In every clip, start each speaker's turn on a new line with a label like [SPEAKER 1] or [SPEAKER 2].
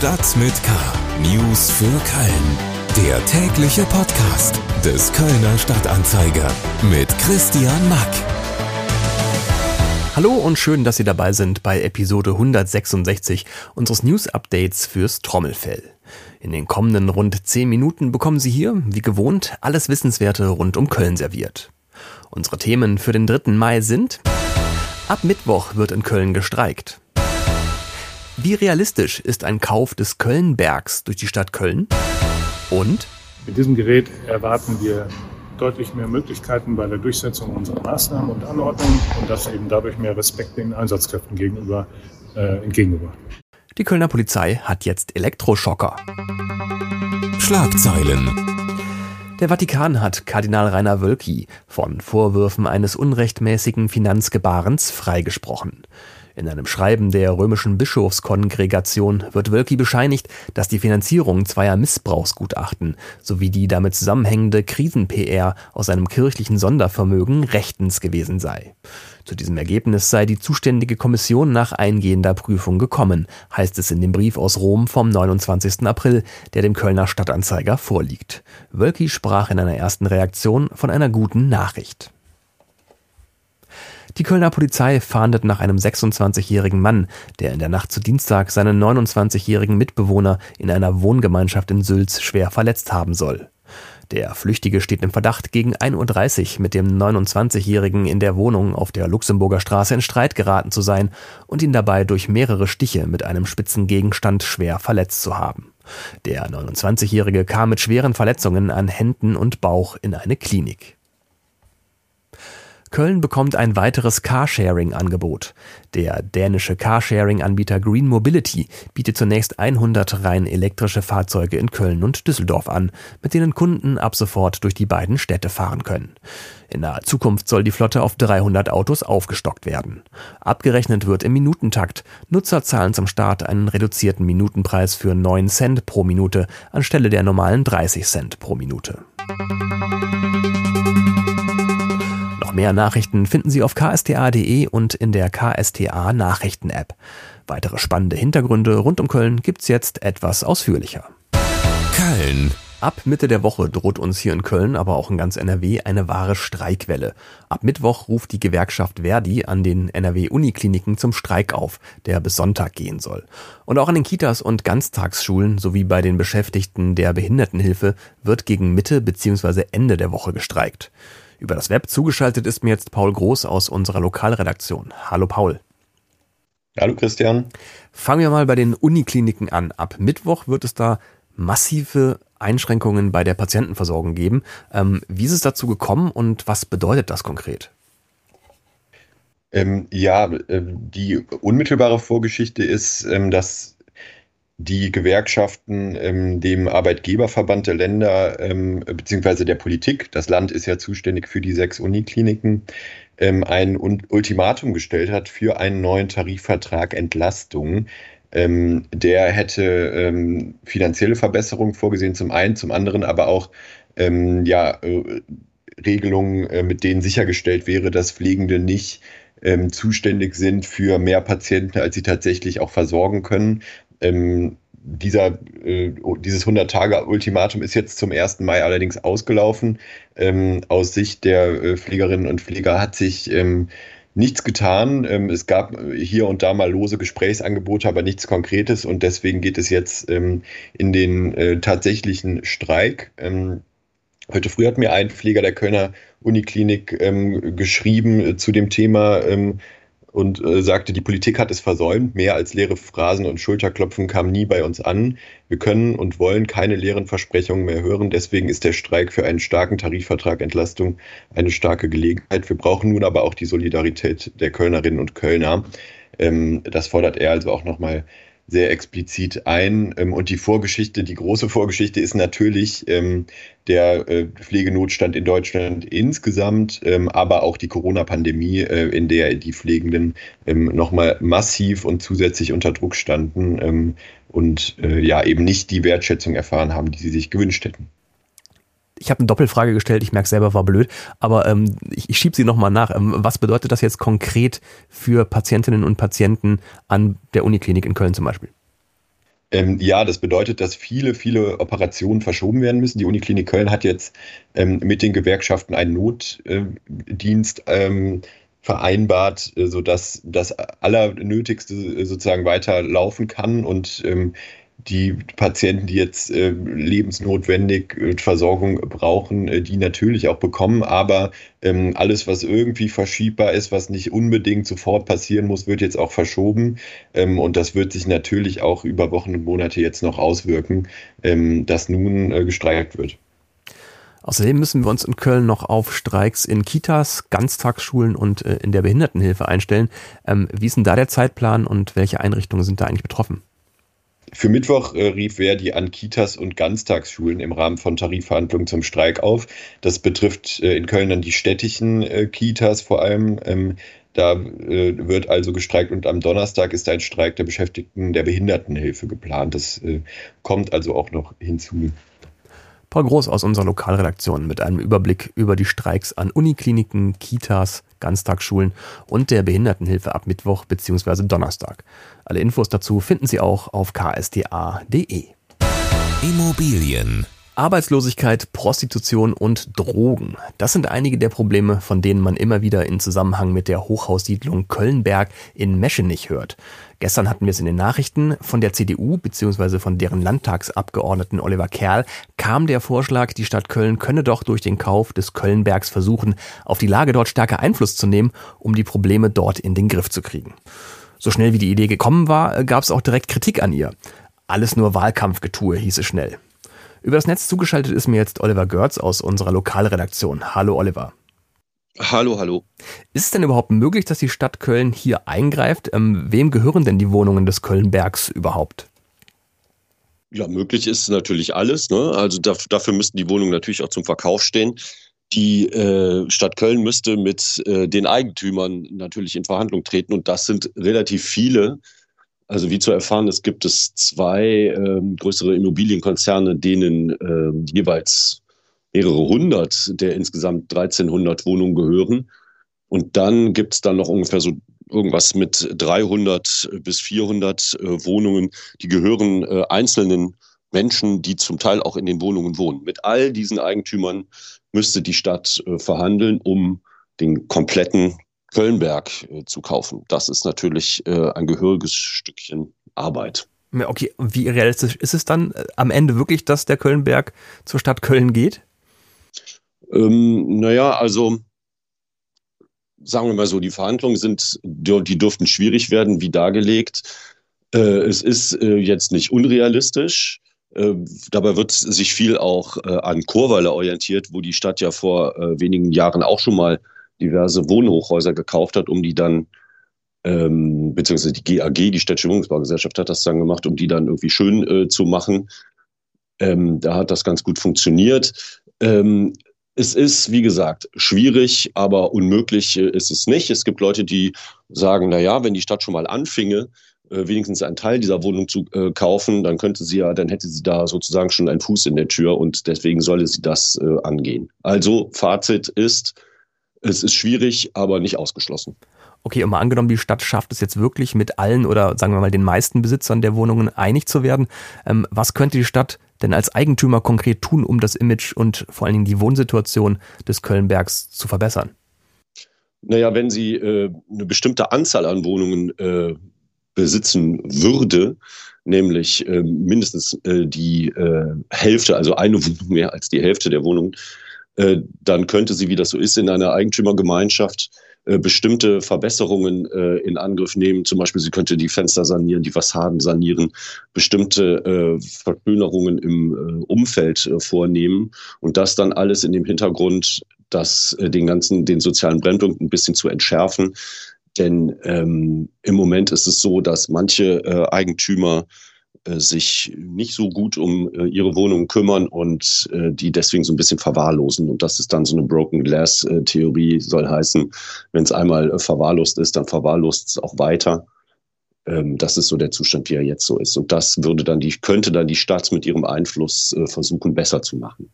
[SPEAKER 1] Stadt mit K. News für Köln. Der tägliche Podcast des Kölner Stadtanzeiger mit Christian Mack.
[SPEAKER 2] Hallo und schön, dass Sie dabei sind bei Episode 166 unseres News Updates fürs Trommelfell. In den kommenden rund 10 Minuten bekommen Sie hier, wie gewohnt, alles Wissenswerte rund um Köln serviert. Unsere Themen für den 3. Mai sind Ab Mittwoch wird in Köln gestreikt. Wie realistisch ist ein Kauf des Kölnbergs durch die Stadt Köln? Und?
[SPEAKER 3] Mit diesem Gerät erwarten wir deutlich mehr Möglichkeiten bei der Durchsetzung unserer Maßnahmen und Anordnungen und das eben dadurch mehr Respekt den Einsatzkräften gegenüber äh, entgegengebracht.
[SPEAKER 2] Die Kölner Polizei hat jetzt Elektroschocker.
[SPEAKER 1] Schlagzeilen.
[SPEAKER 2] Der Vatikan hat Kardinal Rainer Wölki von Vorwürfen eines unrechtmäßigen Finanzgebarens freigesprochen. In einem Schreiben der römischen Bischofskongregation wird Wölki bescheinigt, dass die Finanzierung zweier Missbrauchsgutachten sowie die damit zusammenhängende Krisen-PR aus einem kirchlichen Sondervermögen rechtens gewesen sei. Zu diesem Ergebnis sei die zuständige Kommission nach eingehender Prüfung gekommen, heißt es in dem Brief aus Rom vom 29. April, der dem Kölner Stadtanzeiger vorliegt. Wölki sprach in einer ersten Reaktion von einer guten Nachricht. Die Kölner Polizei fahndet nach einem 26-jährigen Mann, der in der Nacht zu Dienstag seinen 29-jährigen Mitbewohner in einer Wohngemeinschaft in Sülz schwer verletzt haben soll. Der Flüchtige steht im Verdacht, gegen 1.30 Uhr mit dem 29-Jährigen in der Wohnung auf der Luxemburger Straße in Streit geraten zu sein und ihn dabei durch mehrere Stiche mit einem spitzen Gegenstand schwer verletzt zu haben. Der 29-Jährige kam mit schweren Verletzungen an Händen und Bauch in eine Klinik. Köln bekommt ein weiteres Carsharing-Angebot. Der dänische Carsharing-Anbieter Green Mobility bietet zunächst 100 rein elektrische Fahrzeuge in Köln und Düsseldorf an, mit denen Kunden ab sofort durch die beiden Städte fahren können. In naher Zukunft soll die Flotte auf 300 Autos aufgestockt werden. Abgerechnet wird im Minutentakt. Nutzer zahlen zum Start einen reduzierten Minutenpreis für 9 Cent pro Minute anstelle der normalen 30 Cent pro Minute. Noch mehr Nachrichten finden Sie auf ksta.de und in der KSTA Nachrichten-App. Weitere spannende Hintergründe rund um Köln gibt's jetzt etwas ausführlicher.
[SPEAKER 1] Köln.
[SPEAKER 2] Ab Mitte der Woche droht uns hier in Köln, aber auch in ganz NRW eine wahre Streikwelle. Ab Mittwoch ruft die Gewerkschaft Verdi an den NRW-Unikliniken zum Streik auf, der bis Sonntag gehen soll. Und auch an den Kitas und Ganztagsschulen sowie bei den Beschäftigten der Behindertenhilfe wird gegen Mitte bzw. Ende der Woche gestreikt. Über das Web zugeschaltet ist mir jetzt Paul Groß aus unserer Lokalredaktion. Hallo Paul.
[SPEAKER 4] Hallo Christian.
[SPEAKER 2] Fangen wir mal bei den Unikliniken an. Ab Mittwoch wird es da massive Einschränkungen bei der Patientenversorgung geben. Ähm, wie ist es dazu gekommen und was bedeutet das konkret?
[SPEAKER 4] Ähm, ja, äh, die unmittelbare Vorgeschichte ist, ähm, dass die Gewerkschaften ähm, dem Arbeitgeberverband der Länder ähm, beziehungsweise der Politik, das Land ist ja zuständig für die sechs Unikliniken, ähm, ein Ultimatum gestellt hat für einen neuen Tarifvertrag Entlastung. Ähm, der hätte ähm, finanzielle Verbesserungen vorgesehen, zum einen, zum anderen aber auch ähm, ja, äh, Regelungen, äh, mit denen sichergestellt wäre, dass Pflegende nicht ähm, zuständig sind für mehr Patienten, als sie tatsächlich auch versorgen können. Ähm, dieser, äh, dieses 100-Tage-Ultimatum ist jetzt zum 1. Mai allerdings ausgelaufen. Ähm, aus Sicht der äh, Pflegerinnen und Pfleger hat sich ähm, nichts getan. Ähm, es gab hier und da mal lose Gesprächsangebote, aber nichts Konkretes und deswegen geht es jetzt ähm, in den äh, tatsächlichen Streik. Ähm, heute früh hat mir ein Pfleger der Kölner Uniklinik ähm, geschrieben äh, zu dem Thema, und äh, sagte, die Politik hat es versäumt. Mehr als leere Phrasen und Schulterklopfen kam nie bei uns an. Wir können und wollen keine leeren Versprechungen mehr hören. Deswegen ist der Streik für einen starken Tarifvertrag Entlastung eine starke Gelegenheit. Wir brauchen nun aber auch die Solidarität der Kölnerinnen und Kölner. Ähm, das fordert er also auch nochmal sehr explizit ein. Ähm, und die Vorgeschichte, die große Vorgeschichte ist natürlich ähm, der äh, Pflegenotstand in Deutschland insgesamt, ähm, aber auch die Corona-Pandemie, äh, in der die Pflegenden nochmal massiv und zusätzlich unter Druck standen und äh, ja eben nicht die Wertschätzung erfahren haben, die sie sich gewünscht hätten.
[SPEAKER 2] Ich habe eine Doppelfrage gestellt, ich merke selber, war blöd, aber ähm, ich, ich schiebe sie nochmal nach. Ähm, was bedeutet das jetzt konkret für Patientinnen und Patienten an der Uniklinik in Köln zum Beispiel?
[SPEAKER 4] Ähm, ja, das bedeutet, dass viele, viele Operationen verschoben werden müssen. Die Uniklinik Köln hat jetzt ähm, mit den Gewerkschaften einen Notdienst ähm, vereinbart, äh, sodass das Allernötigste äh, sozusagen weiterlaufen kann und ähm, die Patienten, die jetzt äh, lebensnotwendig äh, Versorgung brauchen, äh, die natürlich auch bekommen. Aber ähm, alles, was irgendwie verschiebbar ist, was nicht unbedingt sofort passieren muss, wird jetzt auch verschoben. Ähm, und das wird sich natürlich auch über Wochen und Monate jetzt noch auswirken, ähm, dass nun äh, gestreikt wird.
[SPEAKER 2] Außerdem müssen wir uns in Köln noch auf Streiks in Kitas, Ganztagsschulen und äh, in der Behindertenhilfe einstellen. Ähm, wie ist denn da der Zeitplan und welche Einrichtungen sind da eigentlich betroffen?
[SPEAKER 4] Für Mittwoch äh, rief Verdi an Kitas und Ganztagsschulen im Rahmen von Tarifverhandlungen zum Streik auf. Das betrifft äh, in Köln dann die städtischen äh, Kitas vor allem. Ähm, da äh, wird also gestreikt und am Donnerstag ist ein Streik der Beschäftigten der Behindertenhilfe geplant. Das äh, kommt also auch noch hinzu.
[SPEAKER 2] Paul Groß aus unserer Lokalredaktion mit einem Überblick über die Streiks an Unikliniken, Kitas, Ganztagsschulen und der Behindertenhilfe ab Mittwoch bzw. Donnerstag. Alle Infos dazu finden Sie auch auf ksda.de.
[SPEAKER 1] Immobilien
[SPEAKER 2] Arbeitslosigkeit, Prostitution und Drogen. Das sind einige der Probleme, von denen man immer wieder in Zusammenhang mit der Hochhaussiedlung Kölnberg in Meschenich hört. Gestern hatten wir es in den Nachrichten. Von der CDU bzw. von deren Landtagsabgeordneten Oliver Kerl kam der Vorschlag, die Stadt Köln könne doch durch den Kauf des Kölnbergs versuchen, auf die Lage dort stärker Einfluss zu nehmen, um die Probleme dort in den Griff zu kriegen. So schnell wie die Idee gekommen war, gab es auch direkt Kritik an ihr. Alles nur Wahlkampfgetue, hieß es schnell. Über das Netz zugeschaltet ist mir jetzt Oliver Görz aus unserer Lokalredaktion. Hallo Oliver.
[SPEAKER 5] Hallo, hallo.
[SPEAKER 2] Ist es denn überhaupt möglich, dass die Stadt Köln hier eingreift? Ähm, wem gehören denn die Wohnungen des Kölnbergs überhaupt?
[SPEAKER 5] Ja, möglich ist natürlich alles. Ne? Also dafür müssten die Wohnungen natürlich auch zum Verkauf stehen. Die äh, Stadt Köln müsste mit äh, den Eigentümern natürlich in Verhandlung treten und das sind relativ viele. Also wie zu erfahren ist, gibt es zwei ähm, größere Immobilienkonzerne, denen ähm, jeweils mehrere hundert der insgesamt 1300 Wohnungen gehören. Und dann gibt es dann noch ungefähr so irgendwas mit 300 bis 400 äh, Wohnungen, die gehören äh, einzelnen Menschen, die zum Teil auch in den Wohnungen wohnen. Mit all diesen Eigentümern müsste die Stadt äh, verhandeln, um den kompletten Kölnberg äh, zu kaufen. Das ist natürlich äh, ein gehöriges Stückchen Arbeit.
[SPEAKER 2] Okay, wie realistisch ist es dann äh, am Ende wirklich, dass der Kölnberg zur Stadt Köln geht?
[SPEAKER 5] Ähm, naja, also sagen wir mal so, die Verhandlungen sind, die dürften schwierig werden, wie dargelegt. Äh, es ist äh, jetzt nicht unrealistisch. Äh, dabei wird sich viel auch äh, an Chorweiler orientiert, wo die Stadt ja vor wenigen Jahren auch schon mal diverse Wohnhochhäuser gekauft hat, um die dann, ähm, beziehungsweise die GAG, die Städtische Wohnungsbaugesellschaft, hat das dann gemacht, um die dann irgendwie schön äh, zu machen. Ähm, da hat das ganz gut funktioniert. Ähm, es ist, wie gesagt, schwierig, aber unmöglich äh, ist es nicht. Es gibt Leute, die sagen, na ja, wenn die Stadt schon mal anfinge, äh, wenigstens einen Teil dieser Wohnung zu äh, kaufen, dann könnte sie ja, dann hätte sie da sozusagen schon einen Fuß in der Tür und deswegen solle sie das äh, angehen. Also Fazit ist, es ist schwierig, aber nicht ausgeschlossen.
[SPEAKER 2] Okay, und mal angenommen, die Stadt schafft es jetzt wirklich mit allen oder sagen wir mal den meisten Besitzern der Wohnungen einig zu werden. Ähm, was könnte die Stadt denn als Eigentümer konkret tun, um das Image und vor allen Dingen die Wohnsituation des Kölnbergs zu verbessern?
[SPEAKER 5] Naja, wenn sie äh, eine bestimmte Anzahl an Wohnungen äh, besitzen würde, nämlich äh, mindestens äh, die äh, Hälfte, also eine Wohnung mehr als die Hälfte der Wohnungen, dann könnte sie, wie das so ist, in einer Eigentümergemeinschaft äh, bestimmte Verbesserungen äh, in Angriff nehmen. Zum Beispiel, sie könnte die Fenster sanieren, die Fassaden sanieren, bestimmte Verschönerungen im Umfeld vornehmen und das dann alles in dem Hintergrund, das den ganzen, den sozialen Brennpunkt ein bisschen zu entschärfen. Denn ähm, im Moment ist es so, dass manche äh, Eigentümer äh, sich nicht so gut um äh, ihre Wohnung kümmern und äh, die deswegen so ein bisschen verwahrlosen. Und das ist dann so eine Broken Glass Theorie, soll heißen, wenn es einmal verwahrlost ist, dann verwahrlost es auch weiter. Ähm, das ist so der Zustand, wie er jetzt so ist. Und das würde dann die, könnte dann die Stadt mit ihrem Einfluss versuchen, besser zu machen.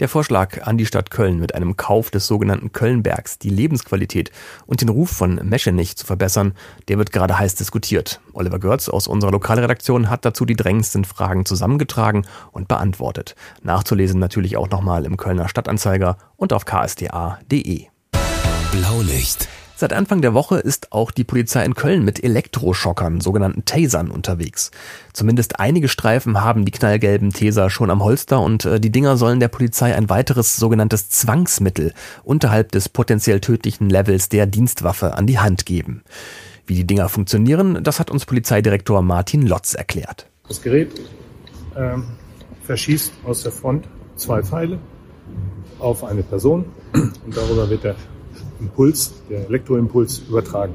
[SPEAKER 2] Der Vorschlag an die Stadt Köln mit einem Kauf des sogenannten Kölnbergs die Lebensqualität und den Ruf von Meschenich zu verbessern, der wird gerade heiß diskutiert. Oliver Görz aus unserer Lokalredaktion hat dazu die drängendsten Fragen zusammengetragen und beantwortet. Nachzulesen natürlich auch nochmal im Kölner Stadtanzeiger und auf ksda.de.
[SPEAKER 1] Blaulicht.
[SPEAKER 2] Seit Anfang der Woche ist auch die Polizei in Köln mit Elektroschockern, sogenannten Tasern, unterwegs. Zumindest einige Streifen haben die knallgelben Taser schon am Holster und äh, die Dinger sollen der Polizei ein weiteres sogenanntes Zwangsmittel unterhalb des potenziell tödlichen Levels der Dienstwaffe an die Hand geben. Wie die Dinger funktionieren, das hat uns Polizeidirektor Martin Lotz erklärt.
[SPEAKER 3] Das Gerät ähm, verschießt aus der Front zwei Pfeile auf eine Person und darüber wird der Impuls, der Elektroimpuls übertragen.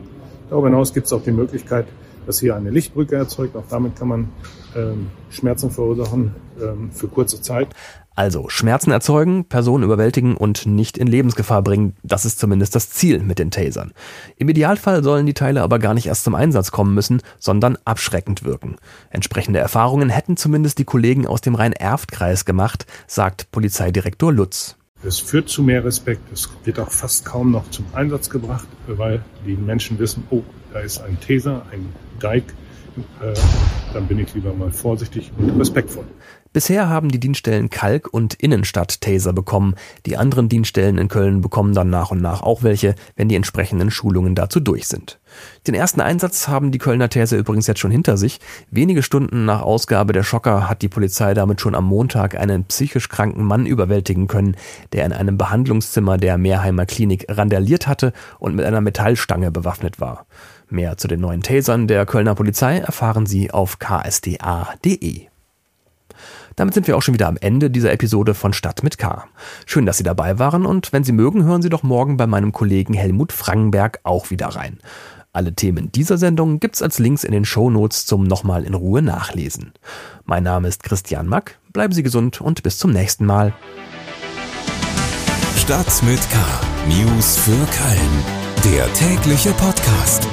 [SPEAKER 3] Darüber hinaus gibt es auch die Möglichkeit, dass hier eine Lichtbrücke erzeugt. Auch damit kann man ähm, Schmerzen verursachen ähm, für kurze Zeit.
[SPEAKER 2] Also Schmerzen erzeugen, Personen überwältigen und nicht in Lebensgefahr bringen, das ist zumindest das Ziel mit den Tasern. Im Idealfall sollen die Teile aber gar nicht erst zum Einsatz kommen müssen, sondern abschreckend wirken. Entsprechende Erfahrungen hätten zumindest die Kollegen aus dem Rhein-Erft-Kreis gemacht, sagt Polizeidirektor Lutz.
[SPEAKER 3] Es führt zu mehr Respekt. Es wird auch fast kaum noch zum Einsatz gebracht, weil die Menschen wissen, oh, da ist ein Taser, ein Dike, äh, dann bin ich lieber mal vorsichtig und respektvoll.
[SPEAKER 2] Bisher haben die Dienststellen Kalk und Innenstadt Taser bekommen. Die anderen Dienststellen in Köln bekommen dann nach und nach auch welche, wenn die entsprechenden Schulungen dazu durch sind. Den ersten Einsatz haben die Kölner Taser übrigens jetzt schon hinter sich. Wenige Stunden nach Ausgabe der Schocker hat die Polizei damit schon am Montag einen psychisch kranken Mann überwältigen können, der in einem Behandlungszimmer der Mehrheimer Klinik randaliert hatte und mit einer Metallstange bewaffnet war. Mehr zu den neuen Tasern der Kölner Polizei erfahren Sie auf ksda.de. Damit sind wir auch schon wieder am Ende dieser Episode von Stadt mit K. Schön, dass Sie dabei waren und wenn Sie mögen, hören Sie doch morgen bei meinem Kollegen Helmut Frankenberg auch wieder rein. Alle Themen dieser Sendung gibt's als Links in den Shownotes zum nochmal in Ruhe nachlesen. Mein Name ist Christian Mack, bleiben Sie gesund und bis zum nächsten Mal.
[SPEAKER 1] Stadt mit K. News für Köln. Der tägliche Podcast.